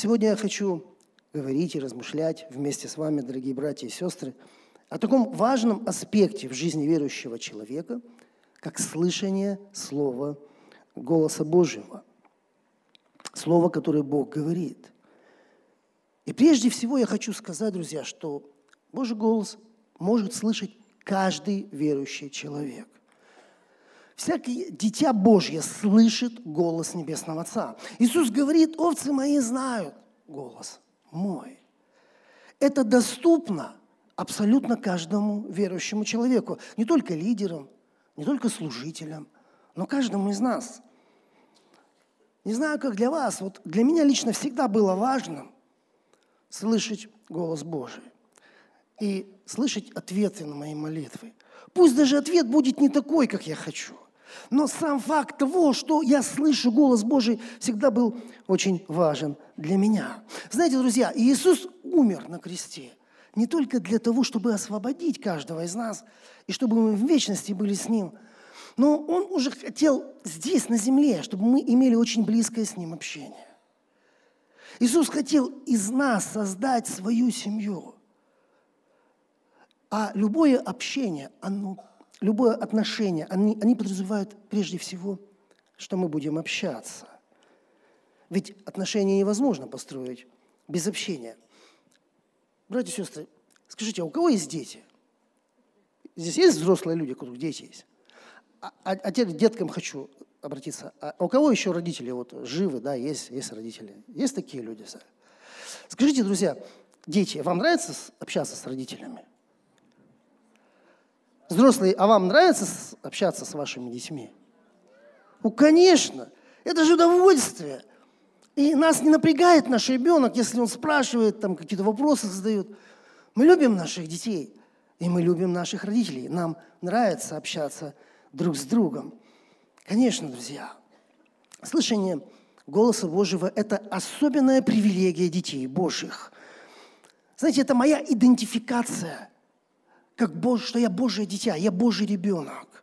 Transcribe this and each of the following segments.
Сегодня я хочу говорить и размышлять вместе с вами, дорогие братья и сестры, о таком важном аспекте в жизни верующего человека, как слышание Слова, голоса Божьего. Слово, которое Бог говорит. И прежде всего я хочу сказать, друзья, что Божий голос может слышать каждый верующий человек. Всякое дитя Божье слышит голос Небесного Отца. Иисус говорит, овцы мои знают голос мой. Это доступно абсолютно каждому верующему человеку, не только лидерам, не только служителям, но каждому из нас. Не знаю, как для вас, вот для меня лично всегда было важно слышать голос Божий и слышать ответы на мои молитвы. Пусть даже ответ будет не такой, как я хочу – но сам факт того, что я слышу голос Божий, всегда был очень важен для меня. Знаете, друзья, Иисус умер на кресте не только для того, чтобы освободить каждого из нас, и чтобы мы в вечности были с Ним, но Он уже хотел здесь, на земле, чтобы мы имели очень близкое с Ним общение. Иисус хотел из нас создать свою семью. А любое общение, оно любое отношение, они, они подразумевают прежде всего, что мы будем общаться. Ведь отношения невозможно построить без общения. Братья и сестры, скажите, а у кого есть дети? Здесь есть взрослые люди, у которых дети есть? А, а, а теперь деткам хочу обратиться. А у кого еще родители вот живы, да, есть, есть родители? Есть такие люди? Скажите, друзья, дети, вам нравится общаться с родителями? Взрослые, а вам нравится общаться с вашими детьми? Ну, конечно, это же удовольствие. И нас не напрягает наш ребенок, если он спрашивает, там какие-то вопросы задает. Мы любим наших детей, и мы любим наших родителей. Нам нравится общаться друг с другом. Конечно, друзья, слышание голоса Божьего – это особенная привилегия детей Божьих. Знаете, это моя идентификация – как Бог, что я Божье дитя, я Божий ребенок.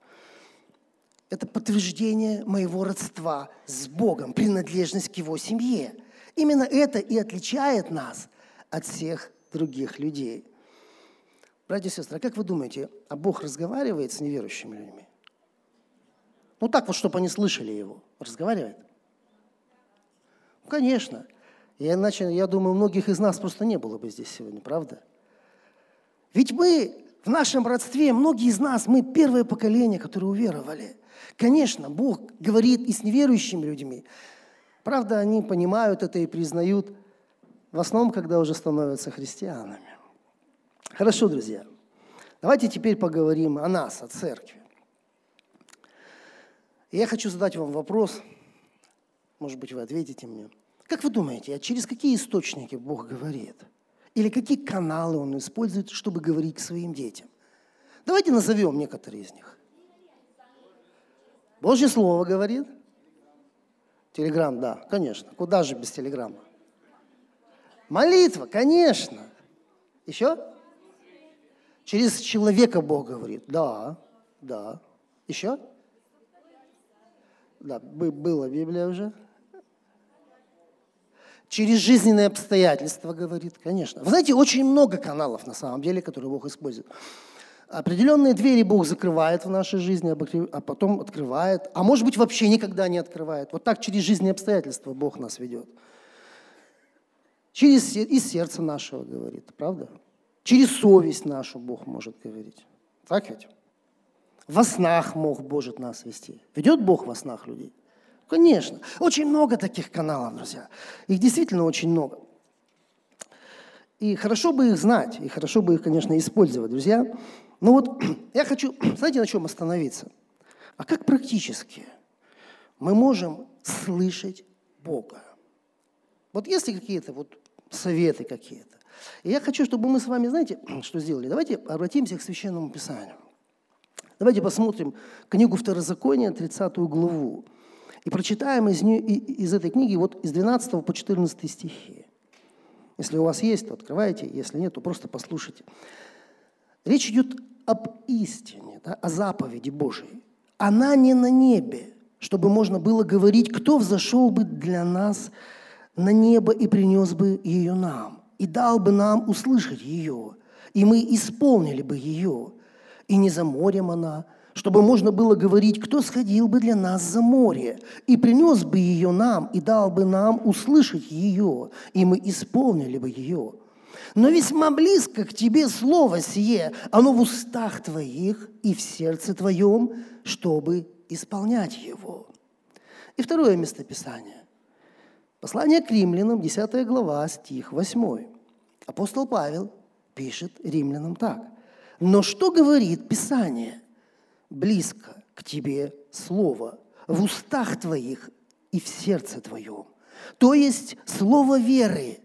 Это подтверждение моего родства с Богом, принадлежность к Его семье. Именно это и отличает нас от всех других людей. Братья и сестры, а как вы думаете, а Бог разговаривает с неверующими людьми? Ну так вот, чтобы они слышали Его. Разговаривает? Ну, конечно. И иначе, я думаю, многих из нас просто не было бы здесь сегодня, правда? Ведь мы в нашем родстве многие из нас, мы первое поколение, которые уверовали. Конечно, Бог говорит и с неверующими людьми. Правда, они понимают это и признают, в основном, когда уже становятся христианами. Хорошо, друзья. Давайте теперь поговорим о нас, о церкви. я хочу задать вам вопрос, может быть, вы ответите мне. Как вы думаете, а через какие источники Бог говорит – или какие каналы он использует, чтобы говорить к своим детям. Давайте назовем некоторые из них. Божье Слово говорит. Телеграм, да, конечно. Куда же без телеграмма? Молитва, конечно. Еще? Через человека Бог говорит. Да, да. Еще? Да, была Библия уже. Через жизненные обстоятельства, говорит, конечно. Вы знаете, очень много каналов на самом деле, которые Бог использует. Определенные двери Бог закрывает в нашей жизни, а потом открывает. А может быть, вообще никогда не открывает. Вот так через жизненные обстоятельства Бог нас ведет. Через из сердца нашего говорит, правда? Через совесть нашу Бог может говорить. Так ведь? Во снах мог Божит нас вести. Ведет Бог во снах людей? Конечно. Очень много таких каналов, друзья. Их действительно очень много. И хорошо бы их знать, и хорошо бы их, конечно, использовать, друзья. Но вот я хочу, знаете, на чем остановиться? А как практически мы можем слышать Бога? Вот есть ли какие-то вот советы какие-то? И я хочу, чтобы мы с вами, знаете, что сделали? Давайте обратимся к Священному Писанию. Давайте посмотрим книгу Второзакония, 30 главу. И прочитаем из, нее, из этой книги вот из 12 по 14 стихи. Если у вас есть, то открывайте, если нет, то просто послушайте. Речь идет об истине, да, о заповеди Божией. Она не на небе, чтобы можно было говорить, кто взошел бы для нас на небо и принес бы ее нам, и дал бы нам услышать ее, и мы исполнили бы ее. И не за морем она, чтобы можно было говорить, кто сходил бы для нас за море, и принес бы ее нам, и дал бы нам услышать ее, и мы исполнили бы ее. Но весьма близко к тебе слово сие, оно в устах твоих и в сердце твоем, чтобы исполнять его. И второе местописание. Послание к римлянам, 10 глава, стих 8. Апостол Павел пишет римлянам так. «Но что говорит Писание? Близко к тебе слово, в устах твоих и в сердце твоем. То есть слово веры,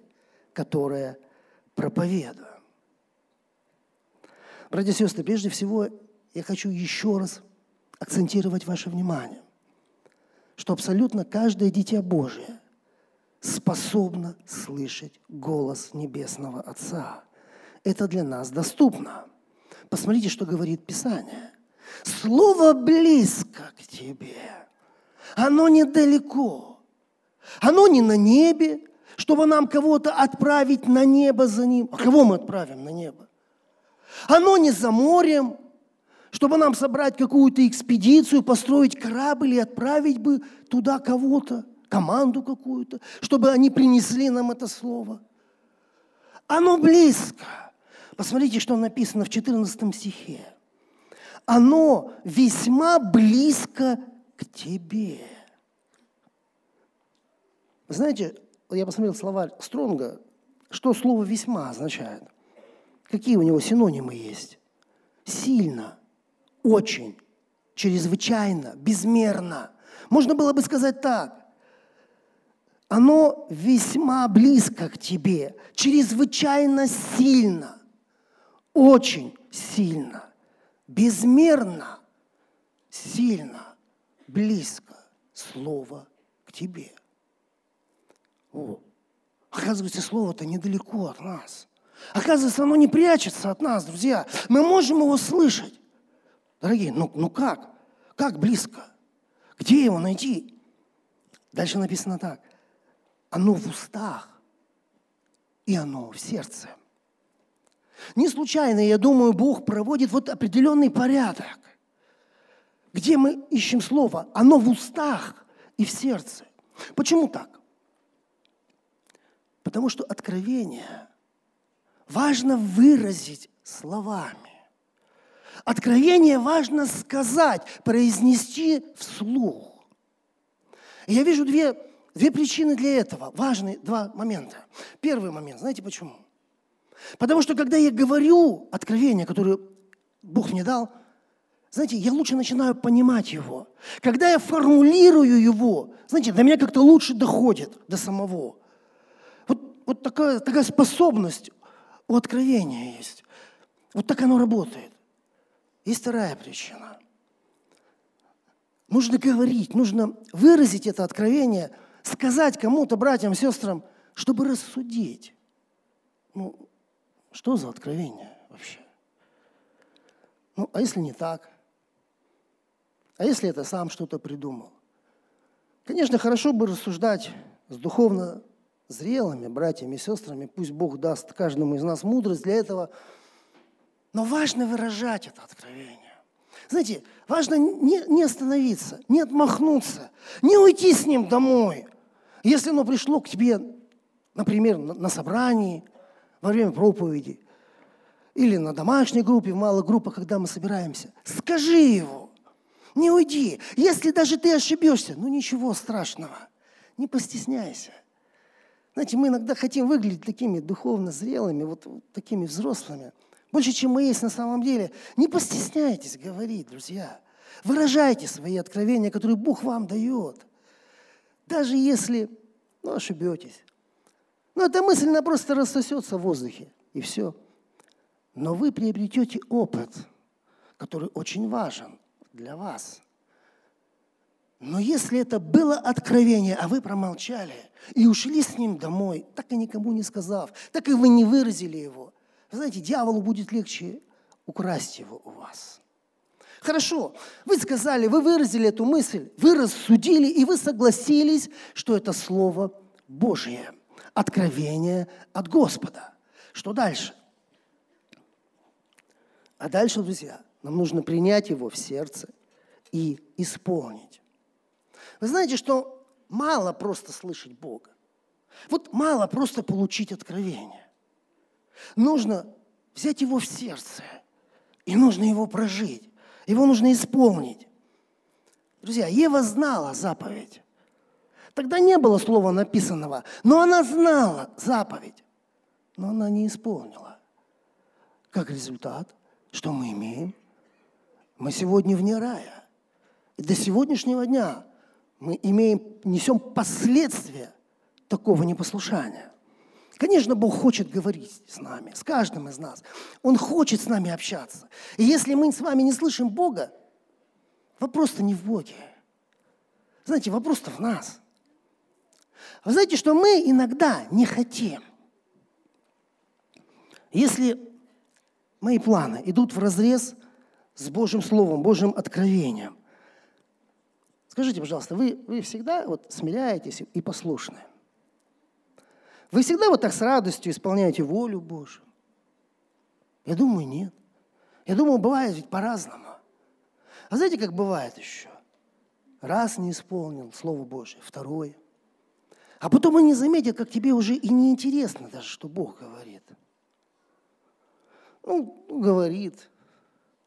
которое проповедую». Братья и сестры, прежде всего я хочу еще раз акцентировать ваше внимание, что абсолютно каждое дитя Божие способно слышать голос Небесного Отца. Это для нас доступно. Посмотрите, что говорит Писание. Слово близко к тебе. Оно недалеко. Оно не на небе, чтобы нам кого-то отправить на небо за ним. А кого мы отправим на небо? Оно не за морем, чтобы нам собрать какую-то экспедицию, построить корабль и отправить бы туда кого-то, команду какую-то, чтобы они принесли нам это слово. Оно близко. Посмотрите, что написано в 14 стихе. Оно весьма близко к тебе. Знаете, я посмотрел словарь Стронга, что слово «весьма» означает. Какие у него синонимы есть? Сильно, очень, чрезвычайно, безмерно. Можно было бы сказать так. Оно весьма близко к тебе, чрезвычайно сильно, очень сильно, безмерно, сильно, близко Слово к тебе. О, оказывается, Слово-то недалеко от нас. Оказывается, оно не прячется от нас, друзья. Мы можем его слышать. Дорогие, ну, ну как? Как близко? Где его найти? Дальше написано так. Оно в устах, и оно в сердце. Не случайно, я думаю, Бог проводит вот определенный порядок, где мы ищем слово. Оно в устах и в сердце. Почему так? Потому что откровение важно выразить словами. Откровение важно сказать, произнести вслух. И я вижу две, две причины для этого, важные два момента. Первый момент, знаете почему? Потому что когда я говорю откровение, которое Бог мне дал, знаете, я лучше начинаю понимать его. Когда я формулирую его, знаете, до меня как-то лучше доходит до самого. Вот, вот такая, такая способность у откровения есть. Вот так оно работает. Есть вторая причина. Нужно говорить, нужно выразить это откровение, сказать кому-то, братьям, сестрам, чтобы рассудить. Ну, что за откровение вообще? Ну, а если не так? А если это сам что-то придумал? Конечно, хорошо бы рассуждать с духовно зрелыми братьями и сестрами. Пусть Бог даст каждому из нас мудрость для этого – но важно выражать это откровение. Знаете, важно не, не остановиться, не отмахнуться, не уйти с ним домой. Если оно пришло к тебе, например, на, на собрании, во время проповеди, или на домашней группе, в малых группах, когда мы собираемся, скажи его, не уйди. Если даже ты ошибешься, ну ничего страшного, не постесняйся. Знаете, мы иногда хотим выглядеть такими духовно зрелыми, вот такими взрослыми – больше, чем мы есть на самом деле. Не постесняйтесь говорить, друзья. Выражайте свои откровения, которые Бог вам дает. Даже если ну, ошибетесь. Но эта мысль, она просто рассосется в воздухе, и все. Но вы приобретете опыт, который очень важен для вас. Но если это было откровение, а вы промолчали и ушли с ним домой, так и никому не сказав, так и вы не выразили его – вы знаете, дьяволу будет легче украсть его у вас. Хорошо, вы сказали, вы выразили эту мысль, вы рассудили, и вы согласились, что это Слово Божие, откровение от Господа. Что дальше? А дальше, друзья, нам нужно принять его в сердце и исполнить. Вы знаете, что мало просто слышать Бога. Вот мало просто получить откровение. Нужно взять его в сердце, и нужно его прожить. Его нужно исполнить. Друзья, Ева знала заповедь. Тогда не было слова написанного, но она знала заповедь, но она не исполнила. Как результат, что мы имеем? Мы сегодня вне рая. И до сегодняшнего дня мы имеем, несем последствия такого непослушания. Конечно, Бог хочет говорить с нами, с каждым из нас. Он хочет с нами общаться. И если мы с вами не слышим Бога, вопрос-то не в Боге. Знаете, вопрос-то в нас. Вы знаете, что мы иногда не хотим. Если мои планы идут в разрез с Божьим Словом, Божьим откровением, скажите, пожалуйста, вы, вы всегда вот смиряетесь и послушны? Вы всегда вот так с радостью исполняете волю Божью? Я думаю, нет. Я думаю, бывает ведь по-разному. А знаете, как бывает еще? Раз не исполнил Слово Божье, второе. А потом они заметят, как тебе уже и не интересно даже, что Бог говорит. Ну, говорит.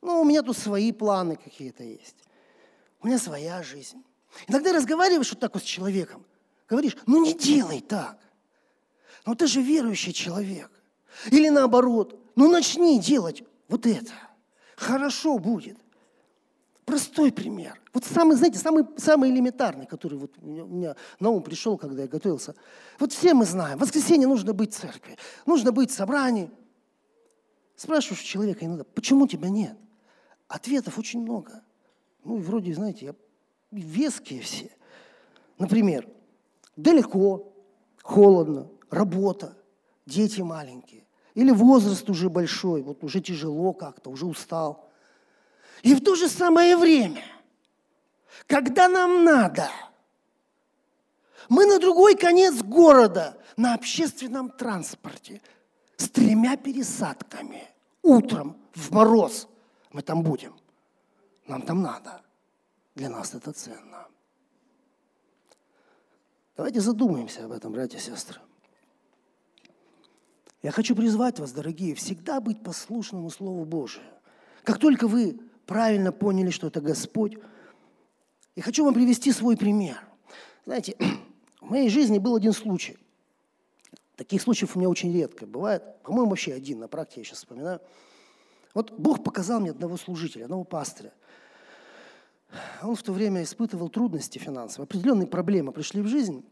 Ну, у меня тут свои планы какие-то есть. У меня своя жизнь. Иногда разговариваешь вот так вот с человеком, говоришь, ну не делай так. Ну ты же верующий человек. Или наоборот, ну начни делать вот это. Хорошо будет. Простой пример. Вот самый, знаете, самый, самый элементарный, который вот у меня на ум пришел, когда я готовился. Вот все мы знаем, в воскресенье нужно быть в церкви, нужно быть в собрании. Спрашиваешь человека иногда, почему тебя нет? Ответов очень много. Ну, и вроде, знаете, я, веские все. Например, далеко, холодно, работа, дети маленькие. Или возраст уже большой, вот уже тяжело как-то, уже устал. И в то же самое время, когда нам надо, мы на другой конец города на общественном транспорте с тремя пересадками. Утром в мороз мы там будем. Нам там надо. Для нас это ценно. Давайте задумаемся об этом, братья и сестры. Я хочу призвать вас, дорогие, всегда быть послушному Слову Божию. Как только вы правильно поняли, что это Господь, я хочу вам привести свой пример. Знаете, в моей жизни был один случай. Таких случаев у меня очень редко бывает. По-моему, вообще один на практике, я сейчас вспоминаю. Вот Бог показал мне одного служителя, одного пастыря. Он в то время испытывал трудности финансовые, определенные проблемы пришли в жизнь.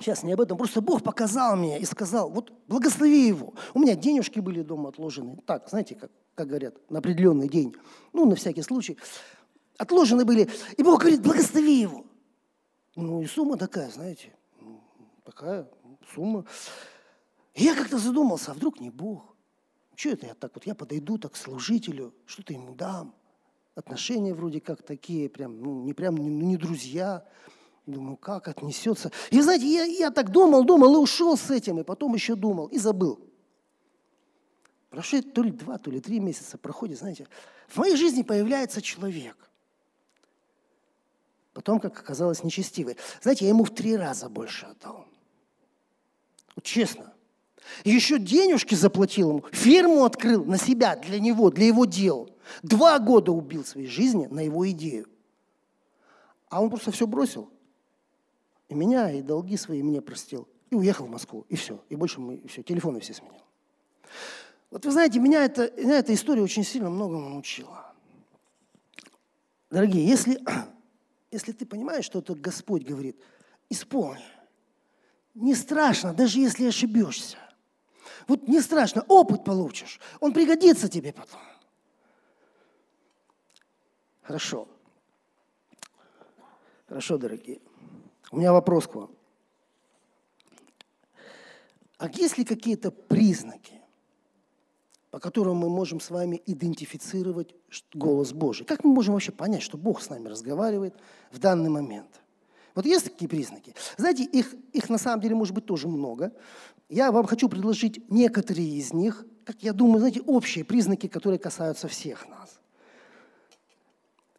Сейчас не об этом. Просто Бог показал мне и сказал, вот благослови его. У меня денежки были дома отложены. Так, знаете, как, как говорят, на определенный день. Ну, на всякий случай. Отложены были. И Бог говорит, благослови его. Ну, и сумма такая, знаете, такая сумма. И я как-то задумался, а вдруг не Бог? Что это я так вот, я подойду так к служителю, что-то ему дам. Отношения вроде как такие, прям, ну, не прям, ну, не друзья. Думаю, как отнесется. И знаете, я, я так думал, думал и ушел с этим, и потом еще думал, и забыл. Прошло то ли два, то ли три месяца проходит, знаете. В моей жизни появляется человек. Потом, как оказалось, нечестивый. Знаете, я ему в три раза больше отдал. Вот честно. Еще денежки заплатил ему, фирму открыл на себя, для него, для его дел. Два года убил своей жизни на его идею. А он просто все бросил и меня, и долги свои мне простил. И уехал в Москву, и все. И больше мы, и все, телефоны все сменил. Вот вы знаете, меня, это, меня эта история очень сильно многому научила. Дорогие, если, если ты понимаешь, что это Господь говорит, исполни. Не страшно, даже если ошибешься. Вот не страшно, опыт получишь. Он пригодится тебе потом. Хорошо. Хорошо, дорогие. У меня вопрос к вам. А есть ли какие-то признаки, по которым мы можем с вами идентифицировать голос Божий? Как мы можем вообще понять, что Бог с нами разговаривает в данный момент? Вот есть такие признаки? Знаете, их, их на самом деле может быть тоже много. Я вам хочу предложить некоторые из них, как я думаю, знаете, общие признаки, которые касаются всех нас.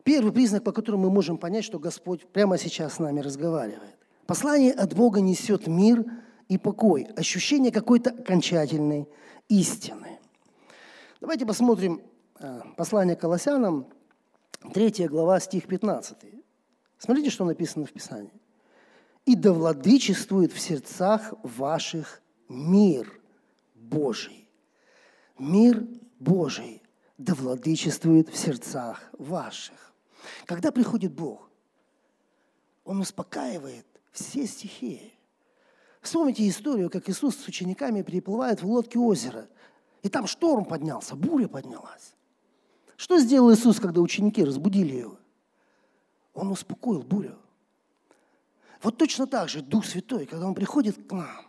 Первый признак, по которому мы можем понять, что Господь прямо сейчас с нами разговаривает. Послание от Бога несет мир и покой, ощущение какой-то окончательной истины. Давайте посмотрим э, послание к Колоссянам, 3 глава, стих 15. Смотрите, что написано в Писании. «И да владычествует в сердцах ваших мир Божий». Мир Божий да владычествует в сердцах ваших. Когда приходит Бог, Он успокаивает все стихии. Вспомните историю, как Иисус с учениками переплывает в лодке озера, и там шторм поднялся, буря поднялась. Что сделал Иисус, когда ученики разбудили его? Он успокоил бурю. Вот точно так же Дух Святой, когда Он приходит к нам,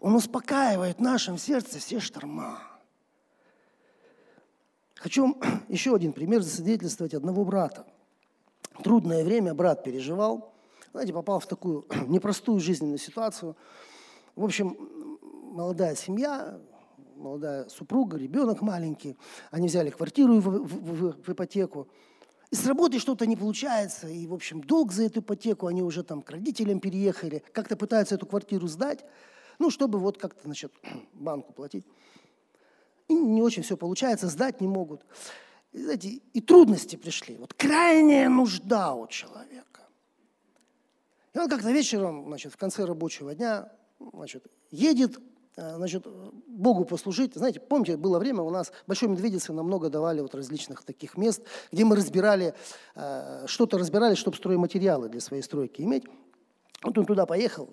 Он успокаивает в нашем сердце все шторма. Хочу еще один пример засвидетельствовать одного брата. Трудное время брат переживал, знаете, попал в такую непростую жизненную ситуацию. В общем, молодая семья, молодая супруга, ребенок маленький. Они взяли квартиру в, в, в, в ипотеку. И с работы что-то не получается, и, в общем, долг за эту ипотеку, они уже там к родителям переехали, как-то пытаются эту квартиру сдать, ну, чтобы вот как-то, значит, банку платить. И не очень все получается, сдать не могут. И, знаете, и трудности пришли. Вот крайняя нужда у человека. И он как-то вечером, значит, в конце рабочего дня, значит, едет Э, значит, Богу послужить. Знаете, помните, было время у нас Большой Медведице нам много давали вот различных таких мест, где мы разбирали, э, что-то разбирали, чтобы стройматериалы для своей стройки иметь. Вот он туда поехал,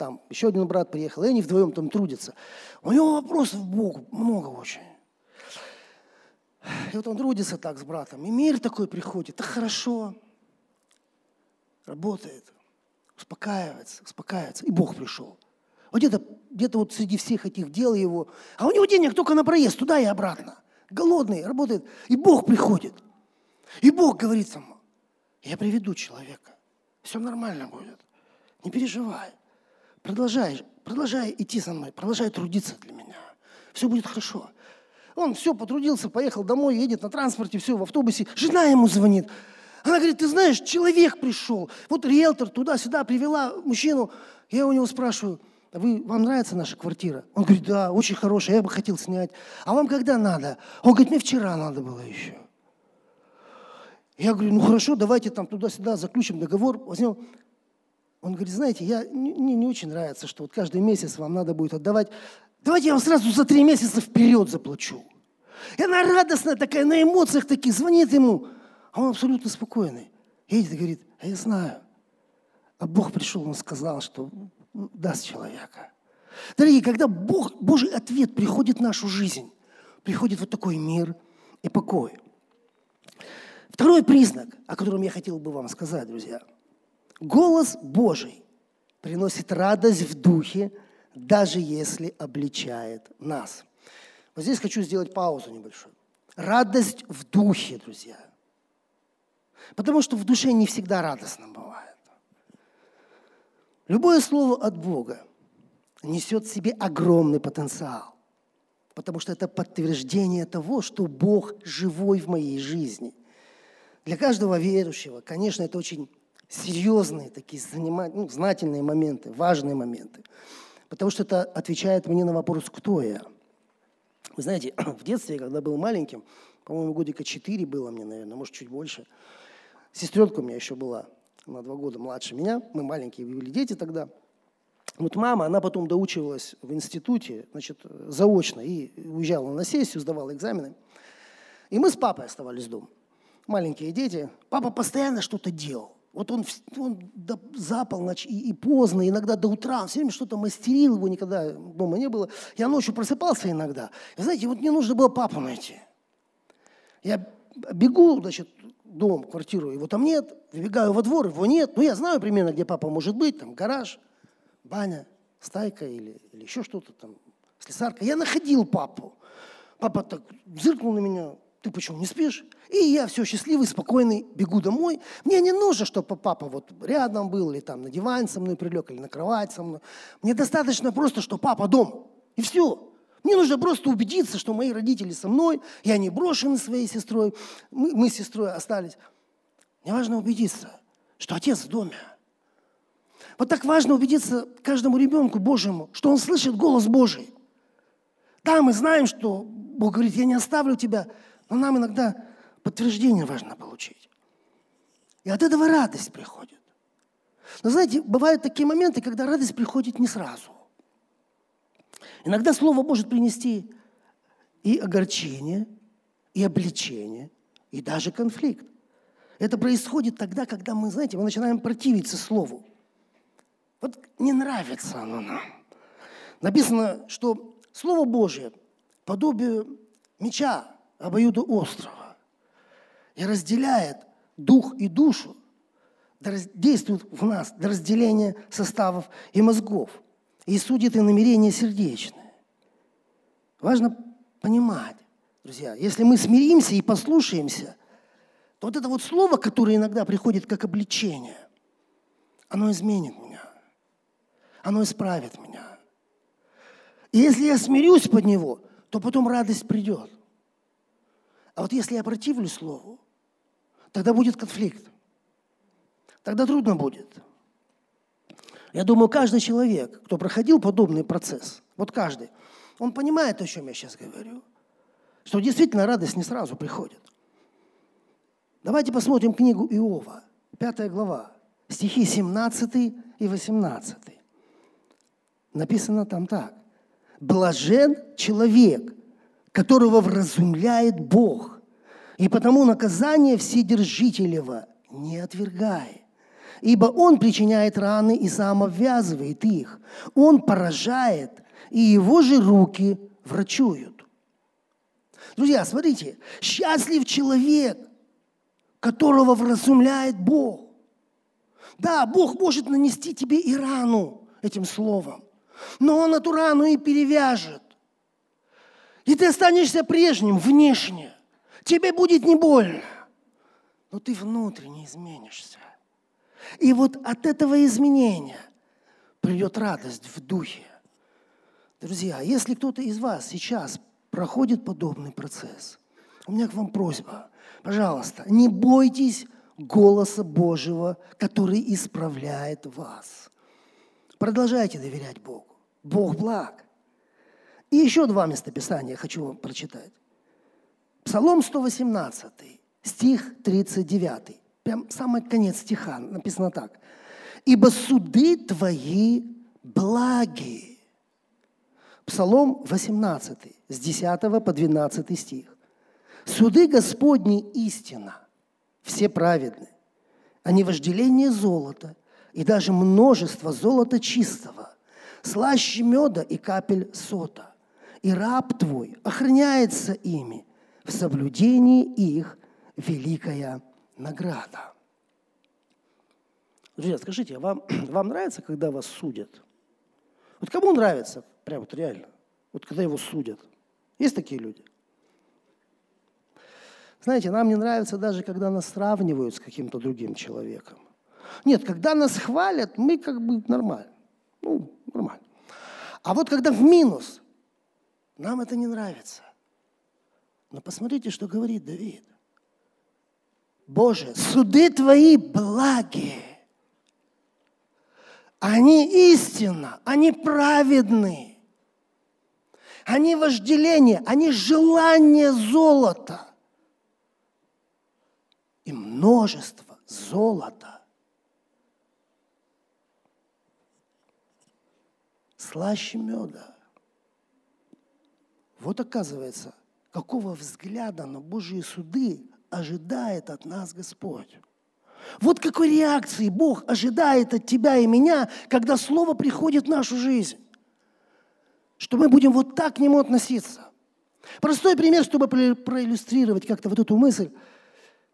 там еще один брат приехал, и они вдвоем там трудятся. У него вопросов Богу много очень. И вот он трудится так с братом, и мир такой приходит, так хорошо, работает, успокаивается, успокаивается, и Бог пришел – вот где-то где вот среди всех этих дел его, а у него денег только на проезд туда и обратно. Голодный, работает. И Бог приходит. И Бог говорит ему, я приведу человека. Все нормально будет. Не переживай. Продолжай, продолжай идти со мной, продолжай трудиться для меня. Все будет хорошо. Он все потрудился, поехал домой, едет на транспорте, все, в автобусе. Жена ему звонит. Она говорит, ты знаешь, человек пришел. Вот риэлтор туда-сюда привела мужчину. Я у него спрашиваю, вы, вам нравится наша квартира? Он говорит, да, очень хорошая, я бы хотел снять. А вам когда надо? Он говорит, мне вчера надо было еще. Я говорю, ну хорошо, давайте там туда-сюда заключим договор, возьмем. Он говорит, знаете, я, мне не очень нравится, что вот каждый месяц вам надо будет отдавать. Давайте я вам сразу за три месяца вперед заплачу. И она радостная такая, на эмоциях таких, звонит ему. А он абсолютно спокойный. Едет и говорит, а я знаю. А Бог пришел, он сказал, что даст человека. Дорогие, когда Бог, Божий ответ приходит в нашу жизнь, приходит вот такой мир и покой. Второй признак, о котором я хотел бы вам сказать, друзья. Голос Божий приносит радость в духе, даже если обличает нас. Вот здесь хочу сделать паузу небольшую. Радость в духе, друзья. Потому что в душе не всегда радостно бывает. Любое слово от Бога несет в себе огромный потенциал, потому что это подтверждение того, что Бог живой в моей жизни. Для каждого верующего, конечно, это очень серьезные такие ну, знательные моменты, важные моменты, потому что это отвечает мне на вопрос, кто я. Вы знаете, в детстве, когда был маленьким, по-моему, годика 4 было мне, наверное, может, чуть больше, сестренка у меня еще была – на два года младше меня, мы маленькие были дети тогда. Вот мама, она потом доучивалась в институте, значит, заочно, и уезжала на сессию, сдавала экзамены. И мы с папой оставались дома. Маленькие дети. Папа постоянно что-то делал. Вот он, он до, за полночь и, и поздно, иногда до утра, он все время что-то мастерил, его никогда дома не было. Я ночью просыпался иногда. И знаете, вот мне нужно было папу найти. Я бегу, значит, дом, квартиру, его там нет, выбегаю во двор, его нет. Ну, я знаю примерно, где папа может быть, там гараж, баня, стайка или, или еще что-то там, слесарка. Я находил папу. Папа так зыркнул на меня, ты почему не спишь? И я все счастливый, спокойный, бегу домой. Мне не нужно, чтобы папа вот рядом был, или там на диван со мной прилег, или на кровать со мной. Мне достаточно просто, что папа дома. И все. Мне нужно просто убедиться, что мои родители со мной, я не брошен своей сестрой, мы, мы с сестрой остались. Мне важно убедиться, что отец в доме. Вот так важно убедиться каждому ребенку Божьему, что он слышит голос Божий. Да, мы знаем, что Бог говорит, я не оставлю тебя, но нам иногда подтверждение важно получить. И от этого радость приходит. Но знаете, бывают такие моменты, когда радость приходит не сразу. Иногда Слово может принести и огорчение, и обличение, и даже конфликт. Это происходит тогда, когда мы, знаете, мы начинаем противиться Слову. Вот не нравится оно нам. Написано, что Слово Божье подобие меча обоюдоострого и разделяет дух и душу, действует в нас до разделения составов и мозгов, и судит и намерения сердечные. Важно понимать, друзья, если мы смиримся и послушаемся, то вот это вот слово, которое иногда приходит как обличение, оно изменит меня, оно исправит меня. И если я смирюсь под него, то потом радость придет. А вот если я противлюсь Слову, тогда будет конфликт. Тогда трудно будет. Я думаю, каждый человек, кто проходил подобный процесс, вот каждый, он понимает, о чем я сейчас говорю. Что действительно радость не сразу приходит. Давайте посмотрим книгу Иова, пятая глава, стихи 17 и 18. Написано там так. «Блажен человек, которого вразумляет Бог, и потому наказание Вседержителева не отвергай. Ибо Он причиняет раны и сам обвязывает их. Он поражает, и Его же руки врачуют. Друзья, смотрите, счастлив человек, которого вразумляет Бог. Да, Бог может нанести тебе и рану этим словом, но Он эту рану и перевяжет. И ты останешься прежним внешне. Тебе будет не больно. Но ты внутренне изменишься. И вот от этого изменения придет радость в духе. Друзья, если кто-то из вас сейчас проходит подобный процесс, у меня к вам просьба. Пожалуйста, не бойтесь голоса Божьего, который исправляет вас. Продолжайте доверять Богу. Бог благ. И еще два местописания хочу вам прочитать. Псалом 118, стих 39. Прям самый конец стиха написано так. «Ибо суды твои благи». Псалом 18, с 10 по 12 стих. «Суды Господни истина, все праведны, а не вожделение золота и даже множество золота чистого, слаще меда и капель сота и раб твой охраняется ими, в соблюдении их великая награда. Друзья, скажите, вам, вам нравится, когда вас судят? Вот кому нравится, прям вот реально, вот когда его судят? Есть такие люди? Знаете, нам не нравится даже, когда нас сравнивают с каким-то другим человеком. Нет, когда нас хвалят, мы как бы нормально. Ну, нормально. А вот когда в минус, нам это не нравится. Но посмотрите, что говорит Давид. Боже, суды Твои благи. Они истинно, они праведны. Они вожделение, они желание золота. И множество золота. Слаще меда. Вот оказывается, какого взгляда на Божьи суды ожидает от нас Господь. Вот какой реакции Бог ожидает от тебя и меня, когда Слово приходит в нашу жизнь. Что мы будем вот так к Нему относиться. Простой пример, чтобы проиллюстрировать как-то вот эту мысль.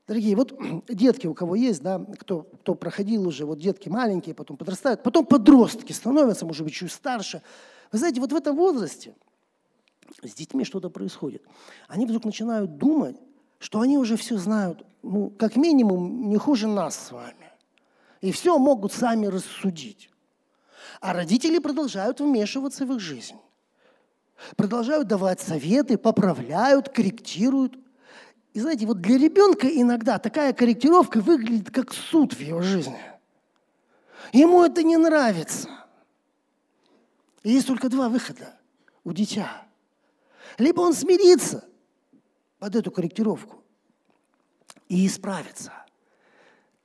Дорогие, вот детки у кого есть, да, кто, кто проходил уже, вот детки маленькие, потом подрастают, потом подростки становятся, может быть, чуть старше. Вы знаете, вот в этом возрасте – с детьми что-то происходит. Они вдруг начинают думать, что они уже все знают, ну, как минимум, не хуже нас с вами. И все могут сами рассудить. А родители продолжают вмешиваться в их жизнь. Продолжают давать советы, поправляют, корректируют. И знаете, вот для ребенка иногда такая корректировка выглядит как суд в его жизни. Ему это не нравится. И есть только два выхода у дитя. Либо он смирится под эту корректировку и исправится.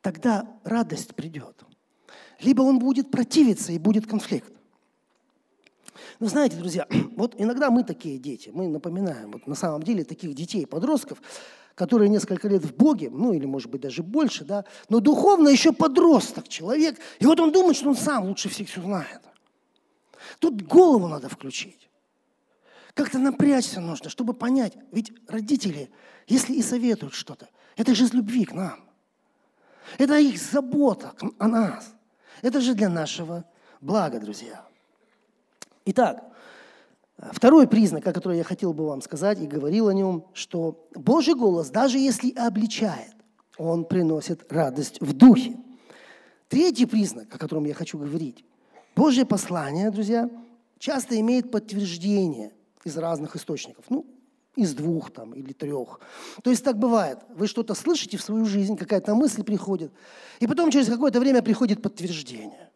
Тогда радость придет. Либо он будет противиться и будет конфликт. Вы знаете, друзья, вот иногда мы такие дети, мы напоминаем, вот на самом деле таких детей, подростков, которые несколько лет в Боге, ну или может быть даже больше, да, но духовно еще подросток, человек, и вот он думает, что он сам лучше всех все знает. Тут голову надо включить. Как-то напрячься нужно, чтобы понять. Ведь родители, если и советуют что-то, это же из любви к нам. Это их забота о нас. Это же для нашего блага, друзья. Итак, второй признак, о котором я хотел бы вам сказать и говорил о нем, что Божий голос, даже если обличает, он приносит радость в духе. Третий признак, о котором я хочу говорить. Божье послание, друзья, часто имеет подтверждение из разных источников. Ну, из двух там или трех. То есть так бывает. Вы что-то слышите в свою жизнь, какая-то мысль приходит, и потом через какое-то время приходит подтверждение.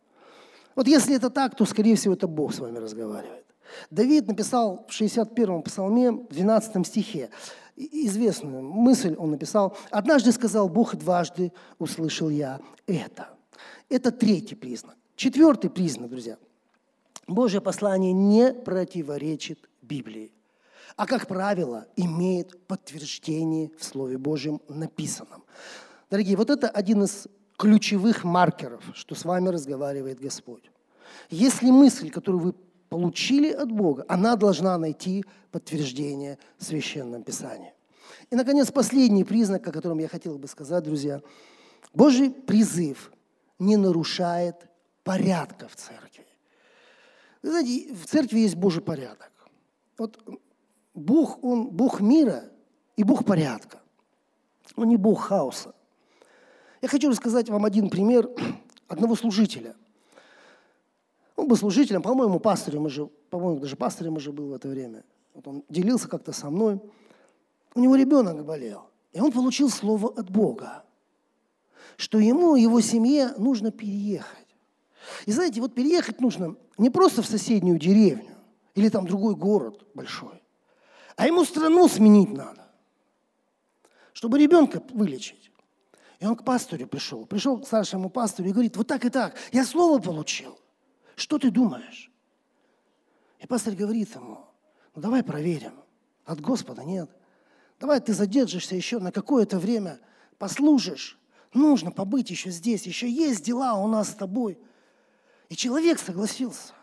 Вот если это так, то, скорее всего, это Бог с вами разговаривает. Давид написал в 61-м псалме, в 12 стихе, известную мысль он написал. «Однажды сказал Бог, дважды услышал я это». Это третий признак. Четвертый признак, друзья. Божье послание не противоречит Библии а, как правило, имеет подтверждение в Слове Божьем написанном. Дорогие, вот это один из ключевых маркеров, что с вами разговаривает Господь. Если мысль, которую вы получили от Бога, она должна найти подтверждение в Священном Писании. И, наконец, последний признак, о котором я хотел бы сказать, друзья. Божий призыв не нарушает порядка в церкви. Вы знаете, в церкви есть Божий порядок. Вот Бог, Он Бог мира и Бог порядка. Он не Бог хаоса. Я хочу рассказать вам один пример одного служителя. Он был служителем, по-моему, пастырем уже, по-моему, даже пастырем уже был в это время. Вот он делился как-то со мной. У него ребенок болел, и он получил слово от Бога, что ему и его семье нужно переехать. И знаете, вот переехать нужно не просто в соседнюю деревню или там другой город большой, а ему страну сменить надо, чтобы ребенка вылечить. И он к пастору пришел, пришел к старшему пастору и говорит, вот так и так, я слово получил. Что ты думаешь? И пастор говорит ему, ну давай проверим. От Господа нет. Давай ты задержишься еще на какое-то время, послужишь. Нужно побыть еще здесь, еще есть дела у нас с тобой. И человек согласился.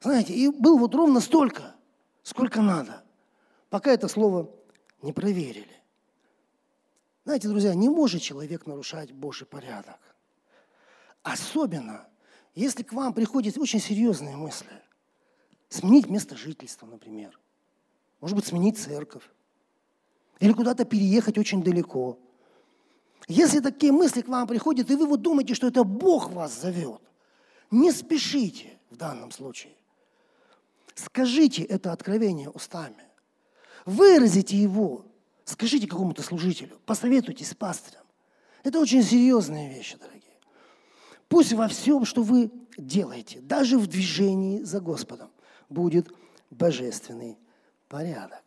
Знаете, и был вот ровно столько – сколько надо, пока это слово не проверили. Знаете, друзья, не может человек нарушать Божий порядок. Особенно, если к вам приходят очень серьезные мысли. Сменить место жительства, например. Может быть, сменить церковь. Или куда-то переехать очень далеко. Если такие мысли к вам приходят, и вы вот думаете, что это Бог вас зовет, не спешите в данном случае. Скажите это откровение устами. Выразите его. Скажите какому-то служителю. Посоветуйтесь с пастырем. Это очень серьезные вещи, дорогие. Пусть во всем, что вы делаете, даже в движении за Господом, будет божественный порядок.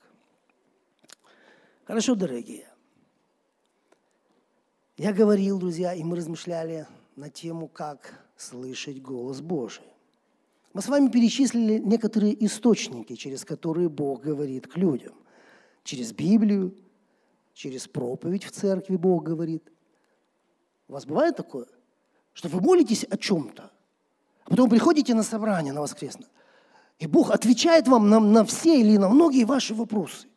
Хорошо, дорогие. Я говорил, друзья, и мы размышляли на тему, как слышать голос Божий. Мы с вами перечислили некоторые источники, через которые Бог говорит к людям. Через Библию, через проповедь в церкви Бог говорит. У вас бывает такое, что вы молитесь о чем-то, а потом приходите на собрание на воскресное, и Бог отвечает вам на, на все или на многие ваши вопросы.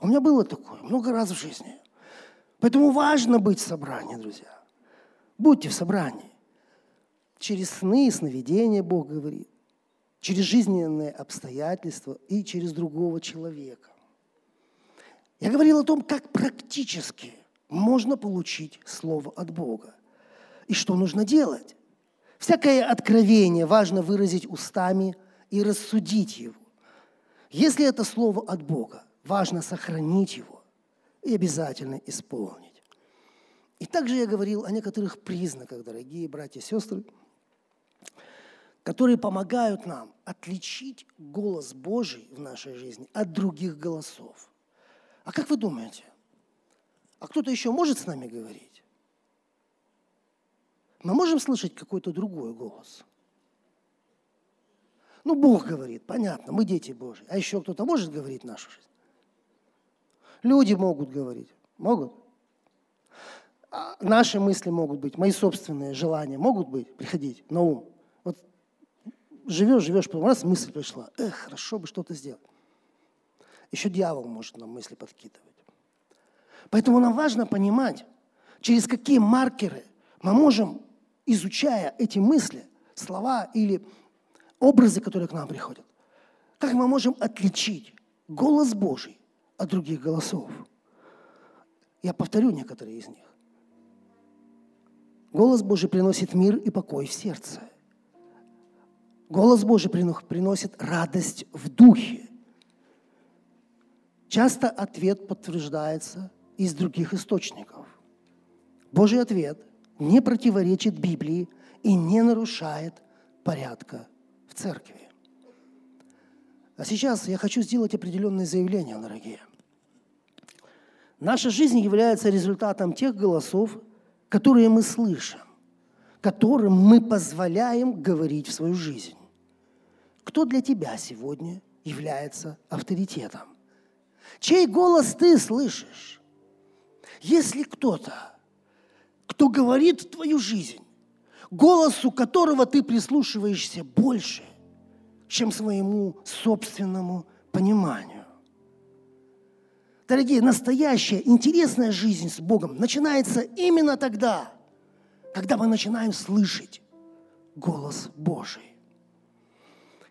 У меня было такое много раз в жизни. Поэтому важно быть в собрании, друзья. Будьте в собрании. Через сны сновидения Бог говорит через жизненные обстоятельства и через другого человека. Я говорил о том, как практически можно получить Слово от Бога. И что нужно делать? Всякое откровение важно выразить устами и рассудить его. Если это Слово от Бога, важно сохранить его и обязательно исполнить. И также я говорил о некоторых признаках, дорогие братья и сестры, которые помогают нам отличить голос Божий в нашей жизни от других голосов. А как вы думаете, а кто-то еще может с нами говорить? Мы можем слышать какой-то другой голос? Ну, Бог говорит, понятно, мы дети Божьи. А еще кто-то может говорить нашу жизнь? Люди могут говорить. Могут? А наши мысли могут быть, мои собственные желания могут быть, приходить на ум. Вот живешь, живешь, потом раз мысль пришла, эх, хорошо бы что-то сделать. Еще дьявол может нам мысли подкидывать. Поэтому нам важно понимать, через какие маркеры мы можем, изучая эти мысли, слова или образы, которые к нам приходят, как мы можем отличить голос Божий от других голосов. Я повторю некоторые из них. Голос Божий приносит мир и покой в сердце. Голос Божий приносит радость в духе. Часто ответ подтверждается из других источников. Божий ответ не противоречит Библии и не нарушает порядка в церкви. А сейчас я хочу сделать определенные заявления, дорогие. Наша жизнь является результатом тех голосов, которые мы слышим, которым мы позволяем говорить в свою жизнь. Кто для тебя сегодня является авторитетом? Чей голос ты слышишь? Если кто-то, кто говорит твою жизнь, голосу которого ты прислушиваешься больше, чем своему собственному пониманию. Дорогие, настоящая, интересная жизнь с Богом начинается именно тогда, когда мы начинаем слышать голос Божий.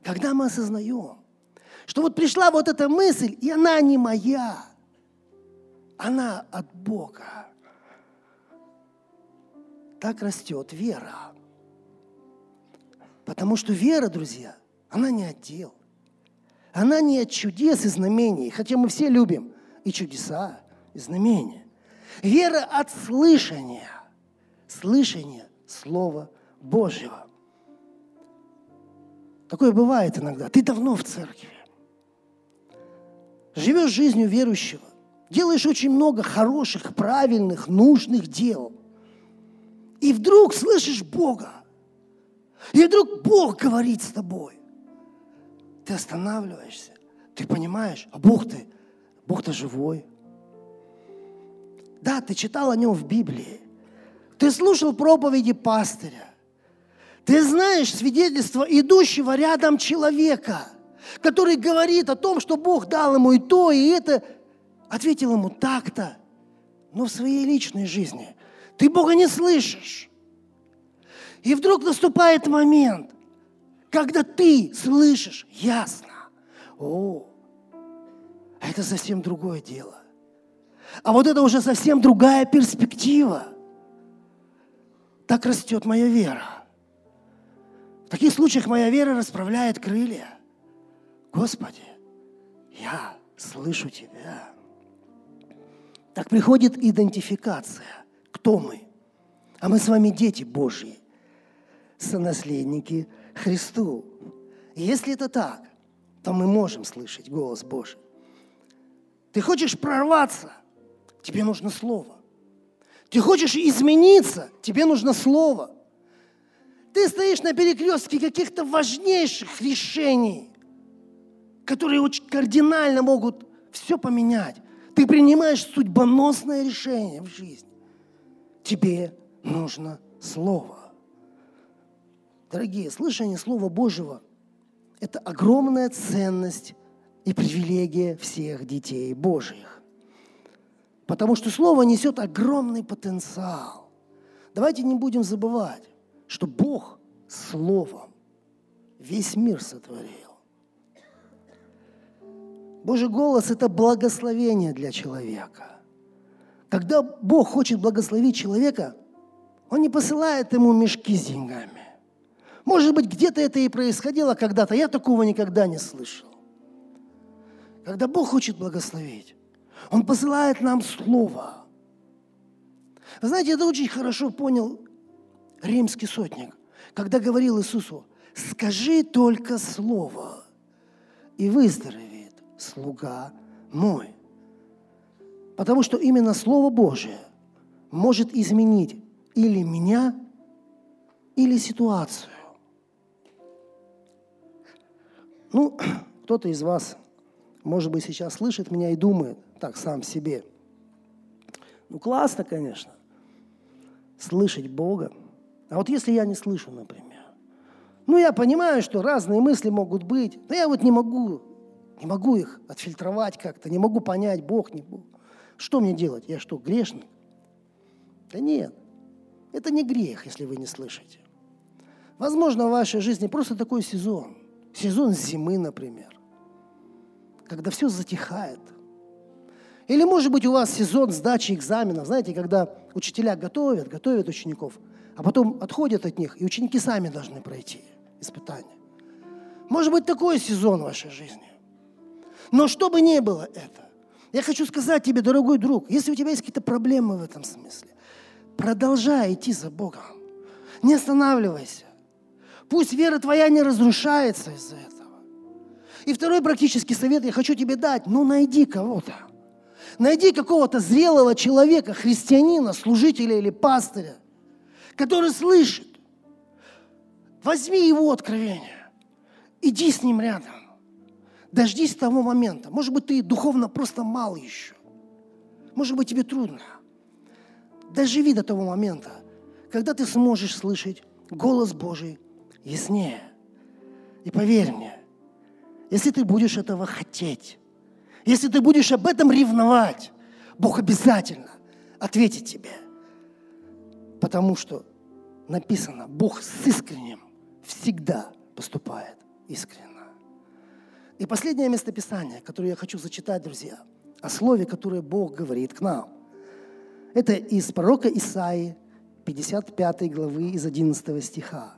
Когда мы осознаем, что вот пришла вот эта мысль, и она не моя – она от Бога. Так растет вера. Потому что вера, друзья, она не отдел. Она не от чудес и знамений, хотя мы все любим и чудеса, и знамения. Вера от слышания, слышания Слова Божьего. Такое бывает иногда. Ты давно в церкви. Живешь жизнью верующего делаешь очень много хороших, правильных, нужных дел. И вдруг слышишь Бога. И вдруг Бог говорит с тобой. Ты останавливаешься. Ты понимаешь, а Бог ты, Бог-то живой. Да, ты читал о нем в Библии. Ты слушал проповеди пастыря. Ты знаешь свидетельство идущего рядом человека, который говорит о том, что Бог дал ему и то, и это – ответил ему так-то, но в своей личной жизни ты Бога не слышишь. И вдруг наступает момент, когда ты слышишь ясно. О, это совсем другое дело. А вот это уже совсем другая перспектива. Так растет моя вера. Таких случаях моя вера расправляет крылья. Господи, я слышу Тебя. Так приходит идентификация. Кто мы? А мы с вами дети Божьи, сонаследники Христу. Если это так, то мы можем слышать голос Божий. Ты хочешь прорваться, тебе нужно слово. Ты хочешь измениться, тебе нужно слово. Ты стоишь на перекрестке каких-то важнейших решений, которые очень кардинально могут все поменять. Ты принимаешь судьбоносное решение в жизни. Тебе нужно Слово. Дорогие, слышание Слова Божьего – это огромная ценность и привилегия всех детей Божьих. Потому что Слово несет огромный потенциал. Давайте не будем забывать, что Бог Словом весь мир сотворил. Божий голос – это благословение для человека. Когда Бог хочет благословить человека, Он не посылает ему мешки с деньгами. Может быть, где-то это и происходило когда-то. Я такого никогда не слышал. Когда Бог хочет благословить, Он посылает нам Слово. Знаете, это очень хорошо понял римский сотник, когда говорил Иисусу, скажи только Слово, и выздоровеет слуга мой. Потому что именно Слово Божие может изменить или меня, или ситуацию. Ну, кто-то из вас, может быть, сейчас слышит меня и думает так сам себе. Ну, классно, конечно, слышать Бога. А вот если я не слышу, например, ну, я понимаю, что разные мысли могут быть, но я вот не могу, не могу их отфильтровать как-то, не могу понять, Бог не Бог. Что мне делать? Я что, грешник? Да нет, это не грех, если вы не слышите. Возможно, в вашей жизни просто такой сезон – Сезон зимы, например, когда все затихает. Или, может быть, у вас сезон сдачи экзаменов, знаете, когда учителя готовят, готовят учеников, а потом отходят от них, и ученики сами должны пройти испытания. Может быть, такой сезон в вашей жизни. Но что бы ни было это, я хочу сказать тебе, дорогой друг, если у тебя есть какие-то проблемы в этом смысле, продолжай идти за Богом. Не останавливайся. Пусть вера твоя не разрушается из-за этого. И второй практический совет я хочу тебе дать. Ну, найди кого-то. Найди какого-то зрелого человека, христианина, служителя или пастыря, который слышит. Возьми его откровение. Иди с ним рядом. Дождись того момента. Может быть, ты духовно просто мал еще. Может быть, тебе трудно. Доживи до того момента, когда ты сможешь слышать голос Божий яснее. И поверь мне, если ты будешь этого хотеть, если ты будешь об этом ревновать, Бог обязательно ответит тебе. Потому что написано, Бог с искренним всегда поступает искренно. И последнее местописание, которое я хочу зачитать, друзья, о слове, которое Бог говорит к нам. Это из пророка Исаии, 55 главы, из 11 стиха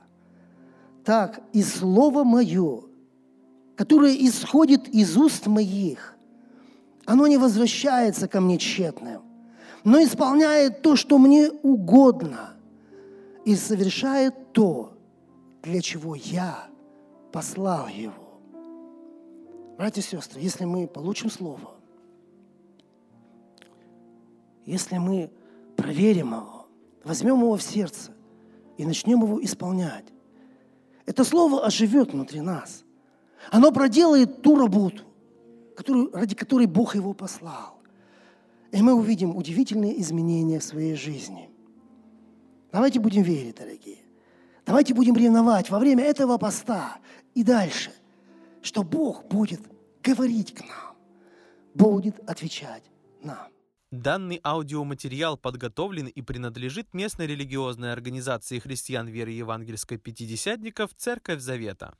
так и Слово Мое, которое исходит из уст моих, оно не возвращается ко мне тщетным, но исполняет то, что мне угодно, и совершает то, для чего я послал его. Братья и сестры, если мы получим Слово, если мы проверим его, возьмем его в сердце и начнем его исполнять, это слово оживет внутри нас. Оно проделает ту работу, которую, ради которой Бог его послал. И мы увидим удивительные изменения в своей жизни. Давайте будем верить, дорогие. Давайте будем ревновать во время этого поста и дальше, что Бог будет говорить к нам, будет отвечать нам. Данный аудиоматериал подготовлен и принадлежит местной религиозной организации христиан веры евангельской пятидесятников «Церковь Завета».